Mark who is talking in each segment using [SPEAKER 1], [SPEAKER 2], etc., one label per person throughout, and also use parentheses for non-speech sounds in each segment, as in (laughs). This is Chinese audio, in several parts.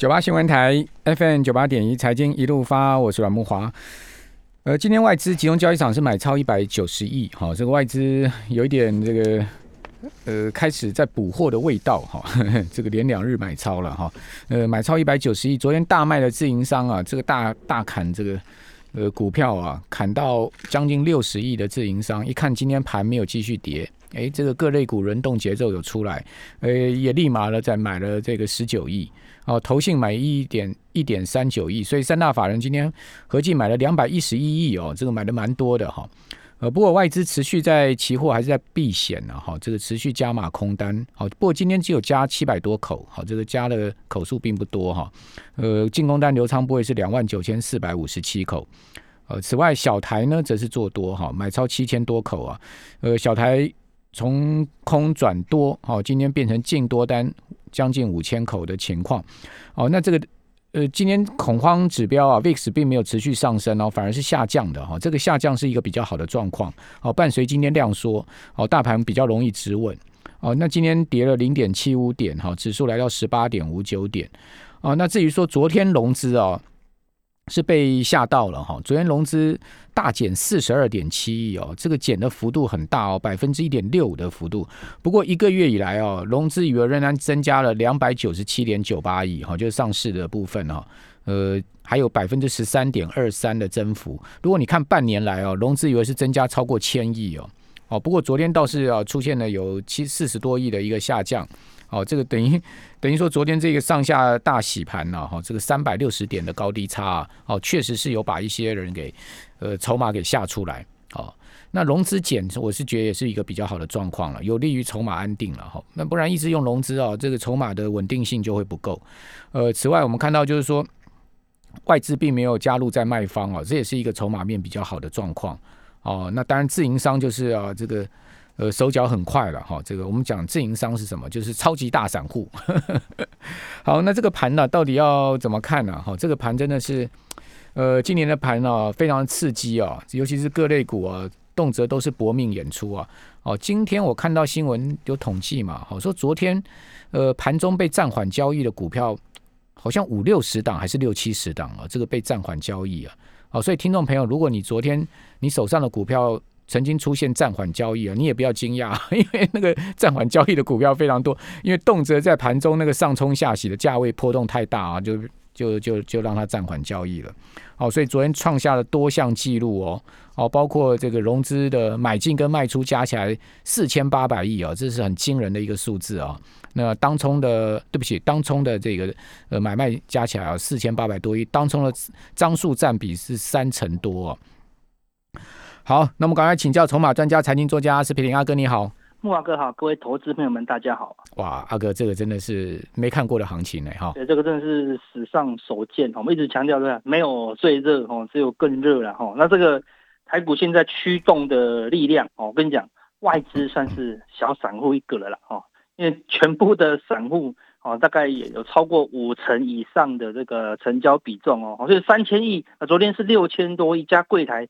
[SPEAKER 1] 九八新闻台 FM 九八点一财经一路发，我是阮木华。呃，今天外资集中交易场是买超一百九十亿，哈，这个外资有一点这个呃开始在补货的味道，哈，(laughs) 这个连两日买超了，哈，呃，买超一百九十亿，昨天大卖的自营商啊，这个大大砍这个呃股票啊，砍到将近六十亿的自营商，一看今天盘没有继续跌，哎，这个各类股轮动节奏有出来，呃，也立马了在买了这个十九亿。哦，投信买一点一点三九亿，所以三大法人今天合计买了两百一十一亿哦，这个买的蛮多的哈。呃，不过外资持续在期货还是在避险呢哈，这个持续加码空单。好，不过今天只有加七百多口，好，这个加的口数并不多哈。呃，进攻单流仓部位是两万九千四百五十七口。呃，此外小台呢则是做多哈，买超七千多口啊。呃，小台从空转多，好，今天变成净多单。将近五千口的情况，哦，那这个呃，今天恐慌指标啊，VIX 并没有持续上升哦，反而是下降的哈。这个下降是一个比较好的状况，哦，伴随今天量缩，哦，大盘比较容易止稳，哦，那今天跌了零点七五点哈，指数来到十八点五九点，哦，那至于说昨天融资啊。是被吓到了哈！昨天融资大减四十二点七亿哦，这个减的幅度很大哦，百分之一点六五的幅度。不过一个月以来哦，融资余额仍然增加了两百九十七点九八亿哈，就是上市的部分哈，呃，还有百分之十三点二三的增幅。如果你看半年来哦，融资余额是增加超过千亿哦，哦，不过昨天倒是啊出现了有七四十多亿的一个下降。哦，这个等于等于说，昨天这个上下大洗盘呢，哈，这个三百六十点的高低差，啊哦，确实是有把一些人给呃筹码给吓出来，哦，那融资减，我是觉得也是一个比较好的状况了，有利于筹码安定了，哈，那不然一直用融资啊，这个筹码的稳定性就会不够。呃，此外我们看到就是说，外资并没有加入在卖方啊，这也是一个筹码面比较好的状况，哦，那当然自营商就是啊这个。呃，手脚很快了哈。这个我们讲自营商是什么？就是超级大散户。(laughs) 好，那这个盘呢，到底要怎么看呢？哈，这个盘真的是，呃，今年的盘呢，非常刺激啊，尤其是各类股啊，动辄都是搏命演出啊。哦，今天我看到新闻有统计嘛，好说昨天，呃，盘中被暂缓交易的股票，好像五六十档还是六七十档啊，这个被暂缓交易啊。好，所以听众朋友，如果你昨天你手上的股票，曾经出现暂缓交易啊，你也不要惊讶，(laughs) 因为那个暂缓交易的股票非常多，因为动辄在盘中那个上冲下洗的价位波动太大啊，就就就就让它暂缓交易了。好，所以昨天创下了多项记录哦，哦，包括这个融资的买进跟卖出加起来四千八百亿啊，这是很惊人的一个数字啊。那当冲的，对不起，当冲的这个呃买卖加起来啊四千八百多亿，当冲的张数占比是三成多。好，那我们赶快请教筹码专家、财经作家阿司匹林阿哥，你好，
[SPEAKER 2] 木华哥好，各位投资朋友们，大家好。
[SPEAKER 1] 哇，阿哥，这个真的是没看过的行情呢，哈。
[SPEAKER 2] 对，这个真的是史上首见，我们一直强调的，没有最热哦，只有更热了哈。那这个台股现在驱动的力量哦，我跟你讲，外资算是小散户一个了啦，哈，因为全部的散户哦，大概也有超过五成以上的这个成交比重哦，所以三千亿，昨天是六千多亿加柜台。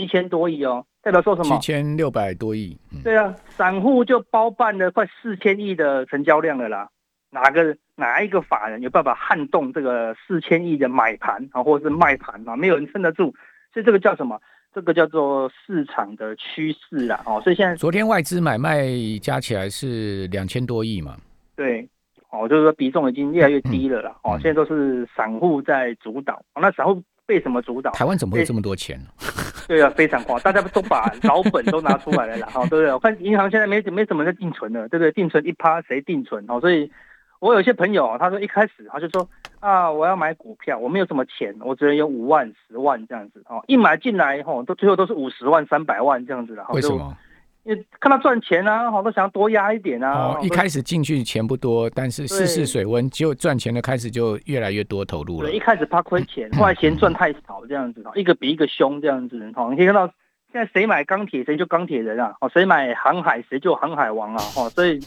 [SPEAKER 2] 七千多亿哦，代表说什么？
[SPEAKER 1] 七千六百多亿。
[SPEAKER 2] 对啊，散户就包办了快四千亿的成交量了啦。哪个哪一个法人有办法撼动这个四千亿的买盘啊，或者是卖盘啊？没有人撑得住。所以这个叫什么？这个叫做市场的趋势啦。哦，所以现在
[SPEAKER 1] 昨天外资买卖加起来是两千多亿嘛？
[SPEAKER 2] 对，哦，就是说比重已经越来越低了啦。哦，现在都是散户在主导。那散户被什么主导？
[SPEAKER 1] 台湾怎么会有这么多钱？(laughs)
[SPEAKER 2] 对啊，非常狂，大家都把老本都拿出来了啦，哈，(laughs) 对不对？我看银行现在没没什么在定存了，对不对？定存一趴谁定存？哦，所以我有些朋友他说一开始他就说啊，我要买股票，我没有什么钱，我只能有五万、十万这样子，哦，一买进来吼，都最后都是五十万、三百万这样子的，
[SPEAKER 1] 为什么？
[SPEAKER 2] 看他赚钱啊，好多想要多压一点啊。
[SPEAKER 1] 哦，一开始进去钱不多，但是试试水温，结果赚钱的开始就越来越多投入了。
[SPEAKER 2] 对，一开始怕亏钱，(clears throat) 后来钱赚太少，这样子，一个比一个凶，这样子。哦，你可以看到现在谁买钢铁谁就钢铁人啊，哦，谁买航海谁就航海王啊，哦，所以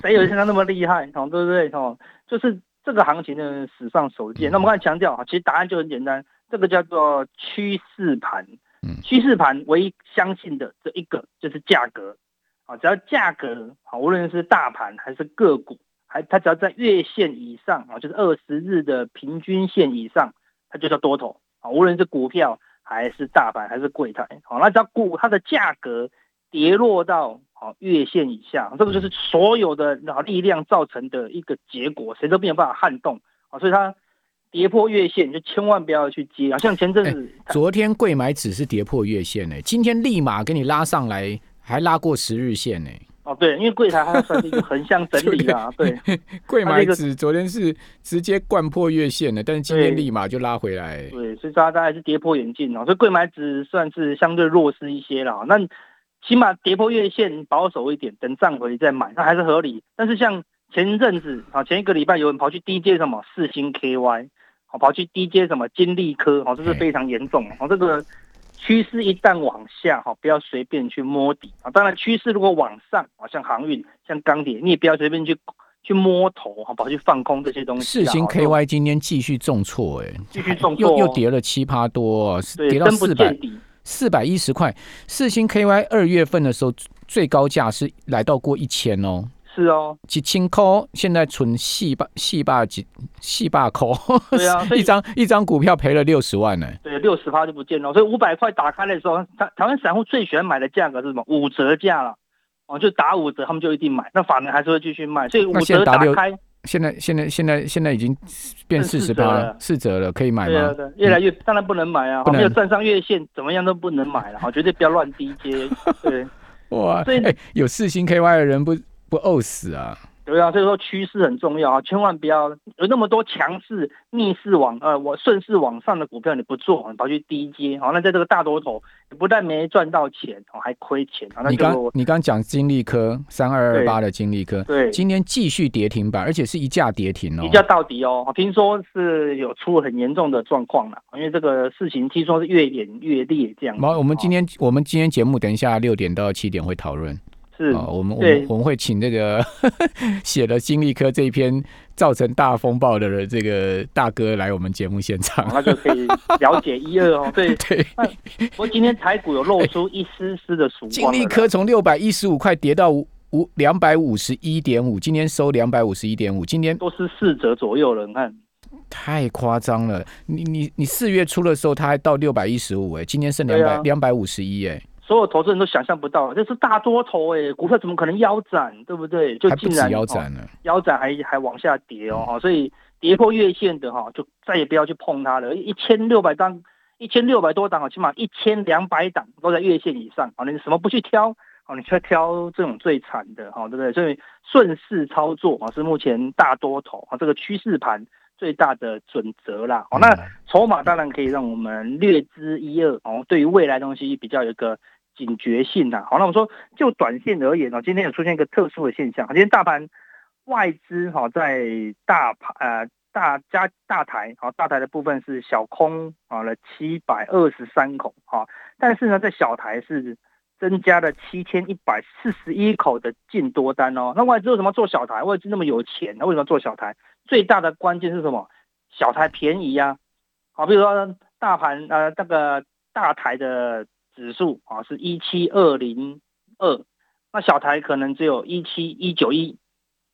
[SPEAKER 2] 谁有现在那么厉害，哦，对不对？哦，就是这个行情的史上首见。那我们刚才强调啊，其实答案就很简单，这个叫做趋势盘。趋势盘唯一相信的这一个就是价格，啊，只要价格啊，无论是大盘还是个股，还它只要在月线以上啊，就是二十日的平均线以上，它就叫多头啊。无论是股票还是大盘还是柜台，好，那只要股它的价格跌落到好月线以下，这个就是所有的啊力量造成的一个结果，谁都没有办法撼动啊。所以它跌破月线，就千万不要去接啊。像前阵子，
[SPEAKER 1] 昨天贵买指是跌破月线呢，今天立马给你拉上来，还拉过十日线呢。
[SPEAKER 2] 哦，对，因为柜台它算是一个横向整理啊，(laughs) 对，
[SPEAKER 1] 柜 (laughs) 买指昨天是直接灌破月线的，但是今天立马就拉回来，
[SPEAKER 2] 对，所以大家还是跌破眼镜哦，所以柜买指算是相对弱势一些了，那起码跌破月线保守一点，等涨回再买，那还是合理。但是像前一阵子啊，前一个礼拜有人跑去低阶什么四星 KY，好跑去低阶什么金利科，好这是非常严重哦，这个。趋势一旦往下，哈，不要随便去摸底啊。当然，趋势如果往上啊，像航运、像钢铁，你也不要随便去去摸头，哈，跑去放空这些东西。
[SPEAKER 1] 四星 KY 今天继续重挫，哎，
[SPEAKER 2] 继续重 (laughs)
[SPEAKER 1] 挫，又又跌了七趴多，跌到四百四百一十块。四星 KY 二月份的时候最高价是来到过一千哦。
[SPEAKER 2] 是哦，
[SPEAKER 1] 几千块，现在存细霸细霸几细霸扣，
[SPEAKER 2] 对啊，(laughs)
[SPEAKER 1] 一张一张股票赔了六十万呢。
[SPEAKER 2] 对，六十趴就不见了。所以五百块打开的时候，台台湾散户最喜欢买的价格是什么？五折价了，哦，就打五折，他们就一定买。那法人还是会继续卖，所以五折打开。
[SPEAKER 1] 现在现在现在现在已经变四十八了，四折了，可以买吗？
[SPEAKER 2] 对，越来越当然不能买啊，没有站上月线，怎么样都不能买了，好，绝对不要乱低接。对，(laughs)
[SPEAKER 1] 哇，所以有四星 KY 的人不。不饿死啊！
[SPEAKER 2] 对啊，所以说趋势很重要啊，千万不要有那么多强势逆势往呃我顺势往上的股票你不做，你跑去低阶，好，那在这个大多头，不但没赚到钱，哦还亏钱。
[SPEAKER 1] 你刚你刚讲金利科三二二八的金利科，
[SPEAKER 2] 对，
[SPEAKER 1] 今天继续跌停板，而且是一架跌停哦，
[SPEAKER 2] 一架到底哦，听说是有出很严重的状况了，因为这个事情听说是越演越烈这样。
[SPEAKER 1] 好，我们今天我们今天节目等一下六点到七点会讨论。
[SPEAKER 2] 是
[SPEAKER 1] 啊，我们我们我们会请这个 (laughs) 写了金利科这一篇造成大风暴的这个大哥来我们节目现场，
[SPEAKER 2] 那就可以了解一二哦。对 (laughs) 对，不过今天台股有露出一丝丝的曙光。
[SPEAKER 1] 金利科从六百一十五块跌到五两百五十一点五，今天收两百五十一点五，今天
[SPEAKER 2] 都是四折左右了。你看，
[SPEAKER 1] 太夸张了。你你你四月初的时候，它还到六百一十五哎，今天剩两百两百五十一哎。
[SPEAKER 2] 所有投资人都想象不到，这是大多头哎，股票怎么可能腰斩，对不对？就竟然
[SPEAKER 1] 腰斩了，
[SPEAKER 2] 腰斩还还往下跌哦，所以跌破月线的哈，就再也不要去碰它了。一千六百档，一千六百多档，起码一千两百档都在月线以上啊！你什么不去挑哦？你去挑这种最惨的哈，对不对？所以顺势操作啊，是目前大多头啊这个趋势盘最大的准则啦。哦，那筹码当然可以让我们略知一二哦，对于未来东西比较有一个。警觉性呐，好，那我们说就短线而言呢，今天有出现一个特殊的现象，今天大盘外资哈在大盘呃大加大台，好大台的部分是小空啊了七百二十三口哈，但是呢在小台是增加了七千一百四十一口的净多单哦，那外资为什么做小台？外资那么有钱，那为什么做小台？最大的关键是什么？小台便宜呀，好，比如说大盘呃那个大台的。指数啊是一七二零二，那小台可能只有一七一九一，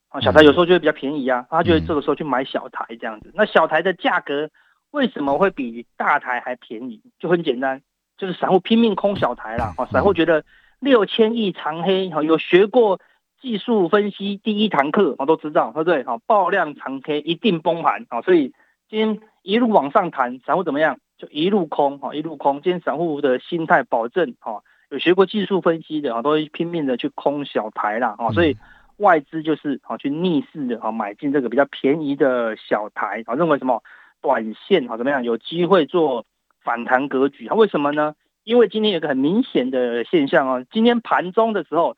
[SPEAKER 2] 啊小台有时候就会比较便宜啊，他就会这个时候去买小台这样子。那小台的价格为什么会比大台还便宜？就很简单，就是散户拼命空小台啦。啊，散户觉得六千亿长黑，哈有学过技术分析第一堂课，我都知道，对不对？好爆量长黑一定崩盘啊，所以今天一路往上弹，散户怎么样？就一路空哈，一路空。今天散户的心态保证哈，有学过技术分析的哈，都会拼命的去空小台啦哈，所以外资就是哈去逆势的哈买进这个比较便宜的小台啊，认为什么短线哈怎么样有机会做反弹格局啊？为什么呢？因为今天有个很明显的现象啊，今天盘中的时候，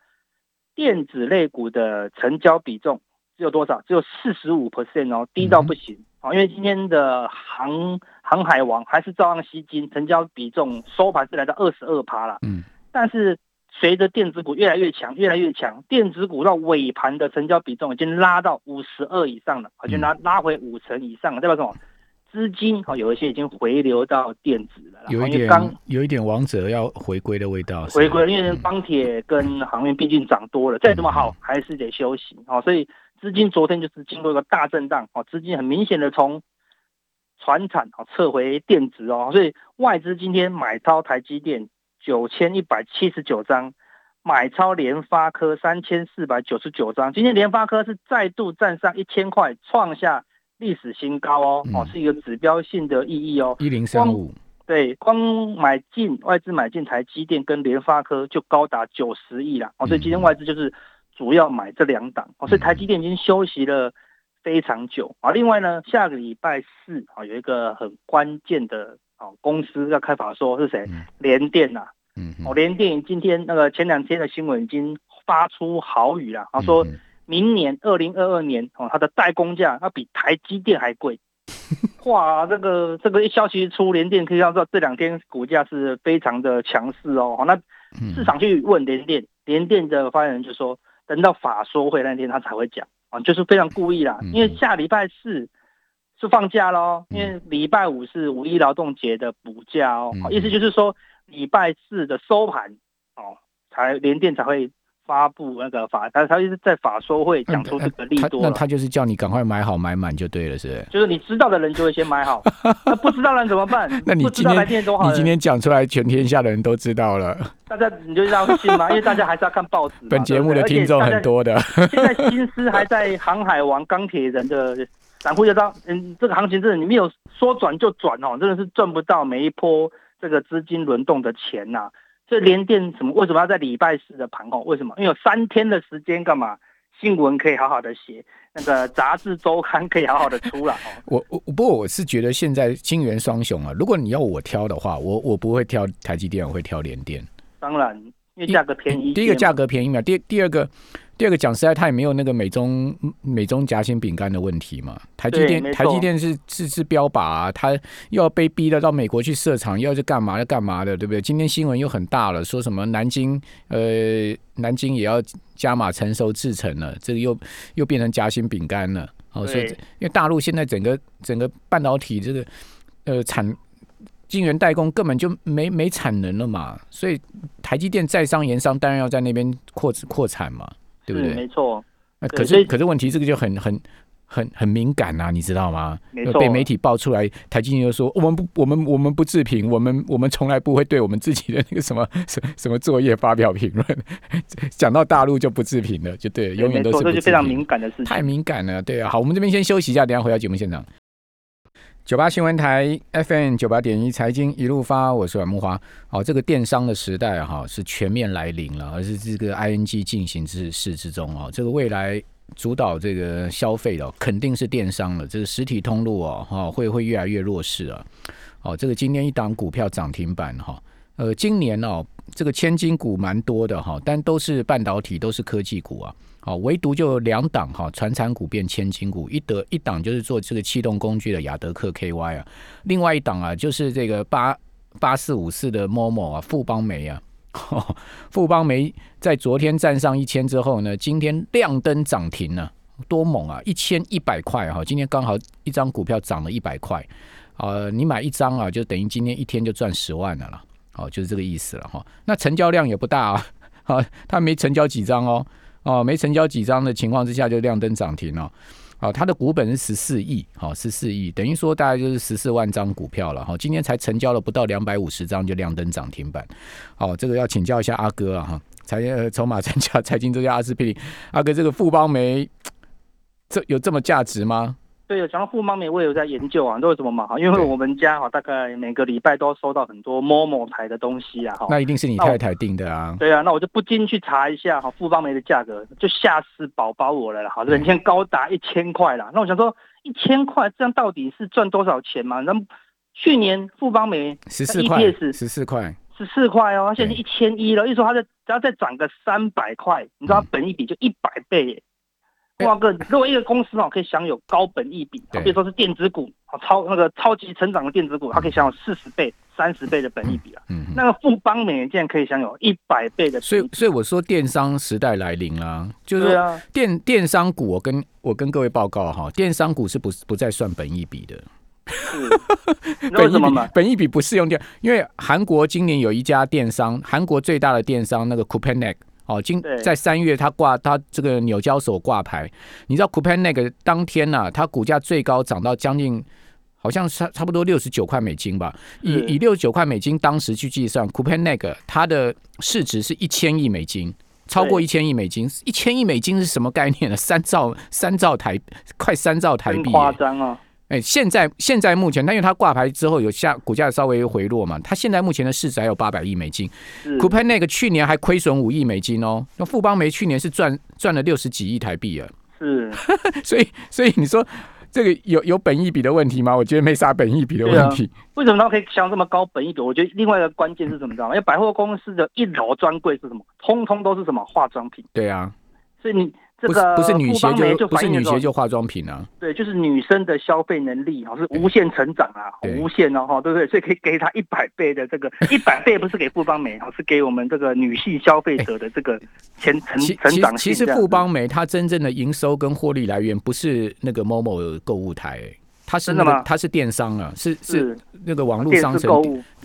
[SPEAKER 2] 电子类股的成交比重只有多少？只有四十五 percent 哦，低到不行。啊，因为今天的航航海王还是照样吸金，成交比重收盘是来到二十二趴了。嗯，但是随着电子股越来越强，越来越强，电子股到尾盘的成交比重已经拉到五十二以上了，而且拉拉回五成以上了，代表什么？资金好有一些已经回流到电子了，
[SPEAKER 1] 有一点刚有一点王者要回归的味道。
[SPEAKER 2] 回归，因为钢铁跟航运毕竟涨多了，再怎么好还是得休息。好，所以。资金昨天就是经过一个大震荡，哦，资金很明显的从船产哦撤回电子哦，所以外资今天买超台积电九千一百七十九张，买超联发科三千四百九十九张，今天联发科是再度站上一千块，创下历史新高哦，哦，是一个指标性的意义哦，
[SPEAKER 1] 一零三五。
[SPEAKER 2] 对，光买进外资买进台积电跟联发科就高达九十亿了，哦，所以今天外资就是主要买这两档，哦，所以台积电已经休息了非常久啊。另外呢，下个礼拜四啊有一个很关键的哦公司要开法说，是谁？联电呐，嗯，哦，联电今天那个前两天的新闻已经发出豪语了，他说明年二零二二年哦，它的代工价要比台积电还贵。(laughs) 哇，这个这个一消息出，联电可以要知道这两天股价是非常的强势哦。那市场去问联电，联电的发言人就说，等到法说会那天他才会讲啊，就是非常故意啦，因为下礼拜四是放假喽，因为礼拜五是五一劳动节的补假哦，意思就是说礼拜四的收盘哦，才联电才会。发布那个法，他他就是在法说会讲出这个利多，
[SPEAKER 1] 那他就是叫你赶快买好买满就对了，是不是？
[SPEAKER 2] 就是你知道的人就会先买好，那不知道人怎么办？(laughs)
[SPEAKER 1] 那你今天你今天讲出来，全天下的人都知道了。
[SPEAKER 2] 大家你就让信吗？因为大家还是要看报纸。(laughs)
[SPEAKER 1] 本节目的听众很多的。
[SPEAKER 2] 现在新思还在航海王、钢铁人的散户就知道，嗯，这个行情真的你没有说转就转哦，真的是赚不到每一波这个资金轮动的钱呐。这连电什么？为什么要在礼拜四的盘后？为什么？因为有三天的时间干嘛？新闻可以好好的写，那个杂志周刊可以好好的出来。(laughs)
[SPEAKER 1] 我我不过我是觉得现在金元双雄啊，如果你要我挑的话，我我不会挑台积电，我会挑联电。
[SPEAKER 2] 当然，因为价格便宜。
[SPEAKER 1] 第一个价格便宜嘛，第第二个。第二个讲实在，它也没有那个美中美中夹心饼干的问题嘛。台积电台积电是是是标靶啊，它又要被逼的到美国去设厂，又要去干嘛要干嘛的，对不对？今天新闻又很大了，说什么南京呃南京也要加码成熟制成了，这个又又变成夹心饼干了。哦，所以因为大陆现在整个整个半导体这个呃产晶圆代工根本就没没产能了嘛，所以台积电在商言商，当然要在那边扩扩产嘛。对不对？
[SPEAKER 2] 没错。
[SPEAKER 1] 那可是可是问题，这个就很很很很敏感呐，你知道吗？
[SPEAKER 2] 没错。
[SPEAKER 1] 被媒体爆出来，台积电就说：“我们不，我们我们不置评，我们 (laughs) 我们从来不会对我们自己的那个什么 (laughs) 什什么作业发表评论。(laughs) ”讲到大陆就不置评了，就对，永远都是。
[SPEAKER 2] 这是非常敏感的事情。
[SPEAKER 1] 太敏感了，对啊。好，我们这边先休息一下，等下回到节目现场。九八新闻台 FM 九八点一财经一路发，我是阮木华。好，这个电商的时代哈是全面来临了，而是这个 ING 进行之事之中哦。这个未来主导这个消费的肯定是电商了，这个实体通路哦哈会会越来越弱势啊。好，这个今天一档股票涨停板哈，呃，今年哦这个千金股蛮多的哈，但都是半导体，都是科技股啊。好，唯独就两档哈，传产股变千金股，一得一档就是做这个气动工具的亚德克 KY 啊，另外一档啊就是这个八八四五四的 MOMO 啊，富邦煤啊，(laughs) 富邦煤在昨天站上一千之后呢，今天亮灯涨停了，多猛啊，一千一百块哈，今天刚好一张股票涨了一百块，呃，你买一张啊，就等于今天一天就赚十万了啦，好，就是这个意思了哈。那成交量也不大啊，好，(laughs) 它没成交几张哦。哦，没成交几张的情况之下就亮灯涨停了，好，它的股本是十四亿，好，十四亿，等于说大概就是十四万张股票了，哈，今天才成交了不到两百五十张就亮灯涨停板，好，这个要请教一下阿哥啊，哈，财筹码专家财经专家阿司匹林，阿哥这个富邦煤，这有这么价值吗？
[SPEAKER 2] 对，讲到富邦美，我也有在研究啊。为什么嘛？哈，因为我们家哈，大概每个礼拜都收到很多某某牌的东西啊。哈，
[SPEAKER 1] 那一定是你太太订的啊。
[SPEAKER 2] 对啊，那我就不禁去查一下哈，富邦煤的价格，就吓死宝宝我了哈，人天高达一千块啦。那我想说，一千块这样到底是赚多少钱嘛？那去年富邦美
[SPEAKER 1] 十四块，十四块，
[SPEAKER 2] 十四块哦，现在一千一了。意思说，它再只要再涨个三百块，你知道本一比就一百倍。哇哥，如果一个公司哦可以享有高本益比，比如说是电子股，超那个超级成长的电子股，它可以享有四十倍、三十倍的本益比啊。嗯，那个富邦美竟然可以享有一百倍的。
[SPEAKER 1] 所以，所以我说电商时代来临了，就是说电电商股，我跟我跟各位报告哈，电商股是不不再算本益比的。(laughs)
[SPEAKER 2] 本益比
[SPEAKER 1] 本益比不适用掉，因为韩国今年有一家电商，韩国最大的电商那个 Coupang。哦，今在三月它挂它这个纽交所挂牌，你知道 Coupang 那个当天呐、它股价最高涨到将近。好像是差差不多六十九块美金吧，以以六十九块美金当时去计算 c o u p a n 那个它的市值是一千亿美金，超过一千亿美金，一千亿美金是什么概念呢？三兆三兆台，快三兆台币耶，
[SPEAKER 2] 夸张啊！
[SPEAKER 1] 哎，现在现在目前，它因为它挂牌之后有下股价稍微回落嘛，它现在目前的市值还有八百亿美金。
[SPEAKER 2] 是
[SPEAKER 1] c o u p a n 那个去年还亏损五亿美金哦，那富邦煤去年是赚赚了六十几亿台币啊，
[SPEAKER 2] 是，(laughs)
[SPEAKER 1] 所以所以你说这个有有本益比的问题吗？我觉得没啥本益比的问题。
[SPEAKER 2] 为什么它可以想这么高本益比？我觉得另外一个关键是什么，你知道吗？因为百货公司的一楼专柜是什么？通通都是什么化妆品，
[SPEAKER 1] 对啊，
[SPEAKER 2] 所以你这
[SPEAKER 1] 不是
[SPEAKER 2] 个
[SPEAKER 1] 不是女鞋就不是女鞋就化妆品啊。
[SPEAKER 2] 对，就是女生的消费能力哈是无限成长啊，无限哦哈，对不对？所以可以给她一百倍的这个一百倍不是给富邦美哦，是给我们这个女性消费者的这个前成成长
[SPEAKER 1] 其其实。富邦美它真正的营收跟获利来源不是那个某某购物台、欸它是那个它是电商啊，是是
[SPEAKER 2] 是
[SPEAKER 1] 那个网络商城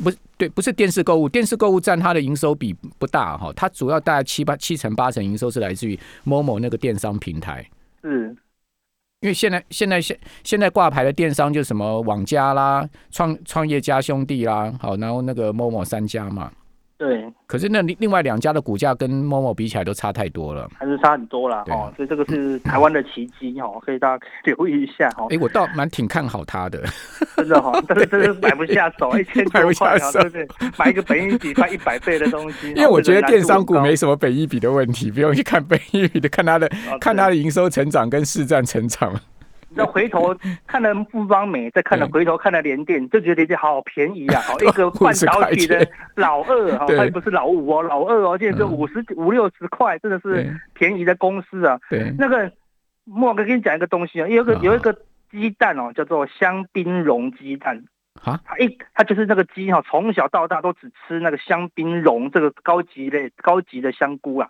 [SPEAKER 1] 不是对，不是电视购物，电视购物占它的营收比不大哈，它主要大概七八七成八成营收是来自于某某那个电商平台。
[SPEAKER 2] 是
[SPEAKER 1] 因为现在现在现现在挂牌的电商就什么网家啦、创创业家兄弟啦，好，然后那个某某三家嘛。
[SPEAKER 2] 对，
[SPEAKER 1] 可是那另另外两家的股价跟某某比起来都差太多了。
[SPEAKER 2] 还是差很多啦哦，所以这个是台湾的奇迹哦，可以大家留意一下哦
[SPEAKER 1] 哎、，我倒蛮挺看好它的。
[SPEAKER 2] 真的哈，但是真是买不下手，(laughs) 一千多块对不对？买一个本益比快一百倍的东西，(laughs)
[SPEAKER 1] 因为我觉得电商股没
[SPEAKER 2] 没
[SPEAKER 1] 什么本益比的问题，不用去看本益比的，看它的看它的营收成长跟市占成长。
[SPEAKER 2] 那回头看了富邦美，再看了回头看了联电，就觉得联电好便宜啊！好 (laughs) 一个半导体的老二哈，
[SPEAKER 1] 对
[SPEAKER 2] 它也不是老五哦，老二哦，现在就
[SPEAKER 1] 嗯
[SPEAKER 2] 五十五六十块，真的是便宜的公司啊。
[SPEAKER 1] 对，
[SPEAKER 2] 那个莫哥跟你讲一个东西啊，有一个
[SPEAKER 1] 啊
[SPEAKER 2] 有一个鸡蛋哦，叫做香槟蓉鸡蛋。
[SPEAKER 1] 啊，
[SPEAKER 2] 它一它就是那个鸡哈，从小到大都只吃那个香槟蓉这个高级类高级的香菇啊。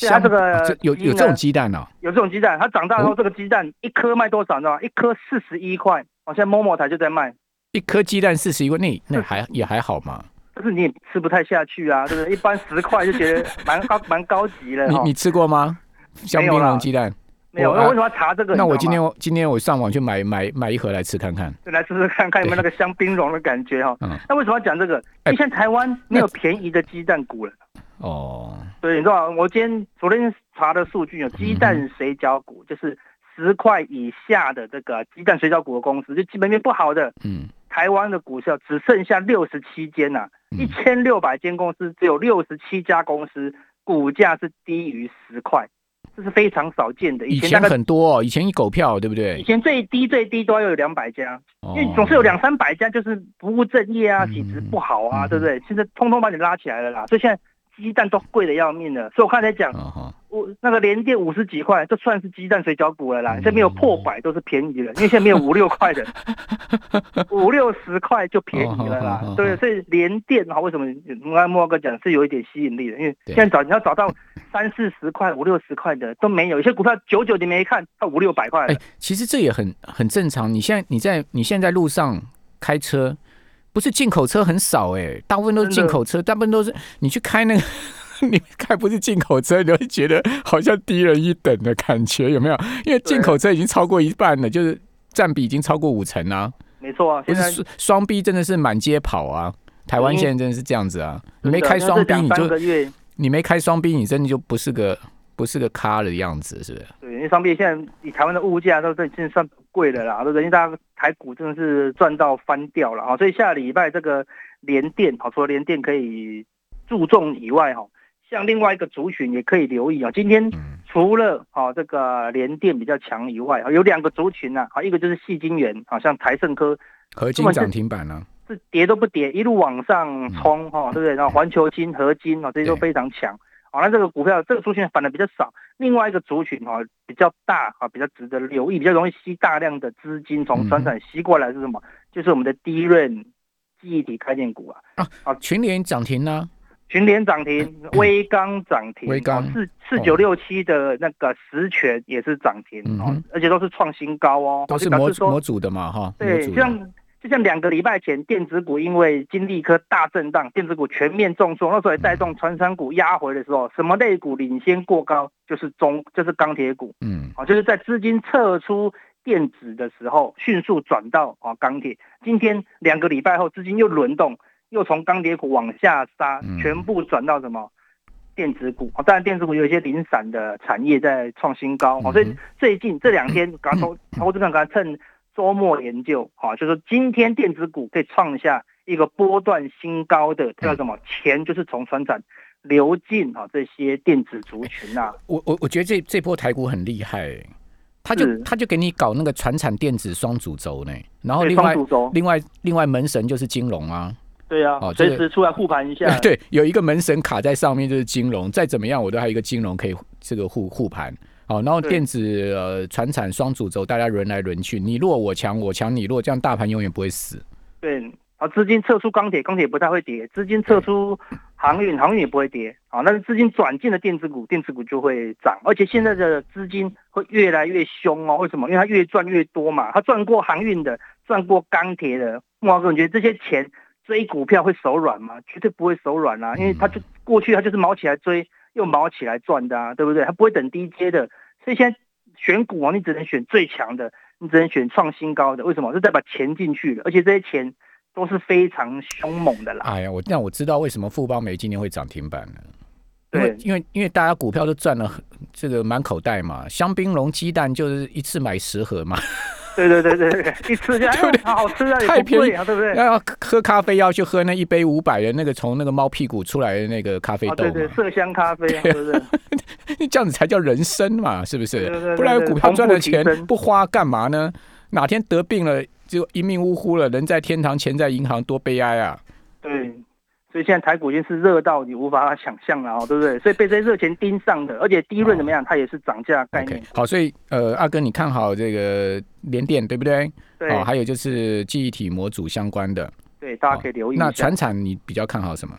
[SPEAKER 2] 对它
[SPEAKER 1] 香
[SPEAKER 2] 这个
[SPEAKER 1] 有
[SPEAKER 2] 鸡
[SPEAKER 1] 有这种鸡蛋哦。
[SPEAKER 2] 有这种鸡蛋，它长大后
[SPEAKER 1] 哦
[SPEAKER 2] 这个鸡蛋一颗卖多少？你知道吗？一颗四十一块，好像某某台就在卖，
[SPEAKER 1] 一颗鸡蛋四十一块，那那还也还好嘛。
[SPEAKER 2] 但是你也吃不太下去啊，对不对？一般十块就觉得蛮高 (laughs) 蛮高级了。
[SPEAKER 1] 你你吃过吗？香槟
[SPEAKER 2] 没有啦
[SPEAKER 1] 蓉鸡蛋？
[SPEAKER 2] 没有？那为什么要查这个？
[SPEAKER 1] 那我今天今天我上网去买买买一盒来吃看看。
[SPEAKER 2] 就来试试看看有没有那个香槟蓉的感觉哈。
[SPEAKER 1] 嗯，
[SPEAKER 2] 那为什么要讲这个？
[SPEAKER 1] 哎
[SPEAKER 2] 因为现在台湾没有便宜的鸡蛋股了。
[SPEAKER 1] 哦，
[SPEAKER 2] 对，你知道吗？我今天昨天查的数据有鸡蛋水饺股，就是十块以下的这个鸡蛋水饺股的公司，就基本面不好的，
[SPEAKER 1] 嗯
[SPEAKER 2] 台湾的股票只剩下六十七间呐，一
[SPEAKER 1] 嗯，
[SPEAKER 2] 千六百间公司，只有六十七家公司股价是低于十块，这是非常少见的。
[SPEAKER 1] 以前很多哦，以前一狗票对不对以？
[SPEAKER 2] 前最低最低都要有两百家，
[SPEAKER 1] 因
[SPEAKER 2] 因为总是有两三百家就是不务正业啊，
[SPEAKER 1] 嗯
[SPEAKER 2] 体质不好啊，
[SPEAKER 1] 嗯
[SPEAKER 2] 对不对？现在通通把你拉起来了啦，所以现在鸡蛋都贵的要命了。所以我刚才讲，我那个连电五十几块，这算是鸡蛋水饺股了啦。
[SPEAKER 1] 嗯
[SPEAKER 2] 现在没有破百都是便宜的，因为现在没有五六块的，(laughs) 五六十块就便宜了。啦对，所以连电哈，为什么刚才莫哥讲是有一点吸引力的？因为
[SPEAKER 1] 对
[SPEAKER 2] 现在找你要找到三四十块、五六十块的都没有，有些股票九九你没看，它五六百块了
[SPEAKER 1] 哎。，其实这也很很正常。你现在你在你现在路上开车，不是进口车很少哎，大部分都是进口车，大部分都是你去开那个。(laughs) 你开不是进口车，你会觉得好像低人一等的感觉，有没有？因为进口车已经超过一半了，就是占比已经超过五成啊。
[SPEAKER 2] 没错啊，
[SPEAKER 1] 不是双双 B 真的是满街跑啊！台湾
[SPEAKER 2] 嗯
[SPEAKER 1] 现在真的是这样子啊！你没开双
[SPEAKER 2] 两
[SPEAKER 1] 你就你没开双 B，你真的就不是个不是个咖的样子，是不是？
[SPEAKER 2] 对，因为商币现在以台湾的物价都在算不贵的啦，都人家？大家台股真的是赚到翻掉了啊，所以下礼拜这个联电，好，除了联电可以注重以外，哈，像另外一个族群也可以留意啊。今天
[SPEAKER 1] 嗯
[SPEAKER 2] 除了好这个联电比较强以外，啊，有两个族群呐，好，一个就是细晶圆，好像台盛科
[SPEAKER 1] 合金涨停板呢、
[SPEAKER 2] 是跌都不跌，一路往上冲哈，对不对？然后环球金、合金哦，这些都非常强。好，那这个股票这个族群反而比较少，另外一个族群哈比较大啊，比较值得留意，比较容易吸大量的资金从
[SPEAKER 1] 嗯
[SPEAKER 2] 船产吸过来是什么？就是我们的低润记忆体概念股啊啊，
[SPEAKER 1] 群联涨停呢、
[SPEAKER 2] 群联涨停，微刚涨停，
[SPEAKER 1] 微刚
[SPEAKER 2] 哦四四九六七的那个实权也是涨停哦而且都是创新高哦，
[SPEAKER 1] 都是模模组的嘛，哈。模
[SPEAKER 2] 对，
[SPEAKER 1] 组的
[SPEAKER 2] 就像就就像两个礼拜前，电子股因为经历一颗大震荡，电子股全面重挫，那时候也带动传商股压回的时候，什么类股领先过高？就是中，就是钢铁股。
[SPEAKER 1] 嗯，
[SPEAKER 2] 好，就是在资金撤出电子的时候，迅速转到啊钢铁。今天两个礼拜后，资金又轮动，又从钢铁股往下杀，全部转到什么电子股？当然，电子股有一些零散的产业在创新高。哦，所以最近这两天，(coughs) 刚投投资者刚趁。周末研究，好，就是今天电子股可以创下一个波段新高的，叫什么？钱就是从船产流进啊，这些电子族群呐。
[SPEAKER 1] 我我我觉得这这波台股很厉害，他就他就给你搞那个船产电子双主轴呢，然后另外另外另外门神就是金融啊。
[SPEAKER 2] 对啊，哦，随时出来护盘一下。(laughs)
[SPEAKER 1] 对，有一个门神卡在上面就是金融，再怎么样我都还有一个金融可以这个护护盘。好，然后电子呃，船产双主轴，大家轮来轮去，你弱我强，我强你弱，这样大盘永远不会死。
[SPEAKER 2] 对，啊，资金撤出钢铁，钢铁不太会跌；资金撤出航运，航运也不会跌。啊，那资金转进了电子股，电子股就会涨。而且现在的资金会越来越凶哦，为什么？因为它越赚越多嘛，它赚过航运的，赚过钢铁的。木华哥，你觉得这些钱追股票会手软吗？绝对不会手软啊，因为他就过去他就是毛起来追。又毛起来赚的啊，对不对？他不会等低阶的，所以现在选股啊，你只能选最强的，你只能选创新高的。为什么？是代表钱进去了，而且这些钱都是非常凶猛的啦。
[SPEAKER 1] 哎呀，我那我知道为什么富邦美今年会涨停板了。
[SPEAKER 2] 对，
[SPEAKER 1] 因为因为大家股票都赚了这个满口袋嘛，香槟龙鸡蛋就是一次买十盒嘛。
[SPEAKER 2] 对对对对对，一吃下来好吃啊，太便宜啊，对不对？
[SPEAKER 1] 要喝咖啡要去喝那一杯五百的那个从那个猫屁股出来的那个咖啡豆，对
[SPEAKER 2] 对，麝香咖啡，是不是？
[SPEAKER 1] 这样子才叫人生嘛，是不是？不然股票赚了钱不花干嘛呢？哪天得病了就一命呜呼了，人在天堂，钱在银行，多悲哀啊！
[SPEAKER 2] 对。所以现在台股已经是热到你无法想象了哦，对不对？所以被这些热钱盯上的，而且第一轮怎么样？它也是涨价概念。
[SPEAKER 1] 好，所以呃，阿哥你看好这个联电对不对？
[SPEAKER 2] 对。哦，
[SPEAKER 1] 还有就是记忆体模组相关的。
[SPEAKER 2] 对，大家可以留意。
[SPEAKER 1] 那船产你比较看好什么？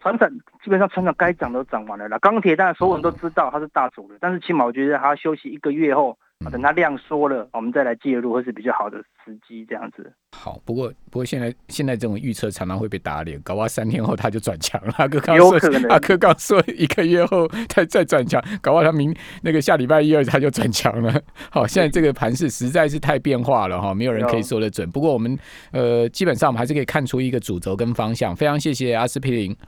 [SPEAKER 2] 船产基本上船产该涨都涨完了啦。钢铁当然所有人都知道它是大主的，但是起码我觉得它休息一个月后。等它量缩了，我们再来介入，会是比较好的时机。这样子。
[SPEAKER 1] 好，不过不过现在现在这种预测常常会被打脸，搞不好三天后它就转强了。阿哥刚说，阿哥刚说一个月后它再转强，搞不好他明那个下礼拜一二它就转强了。(laughs) 好，现在这个盘势实在是太变化了哈，没有人可以说得准。不过我们呃基本上我们还是可以看出一个主轴跟方向。非常谢谢阿司匹林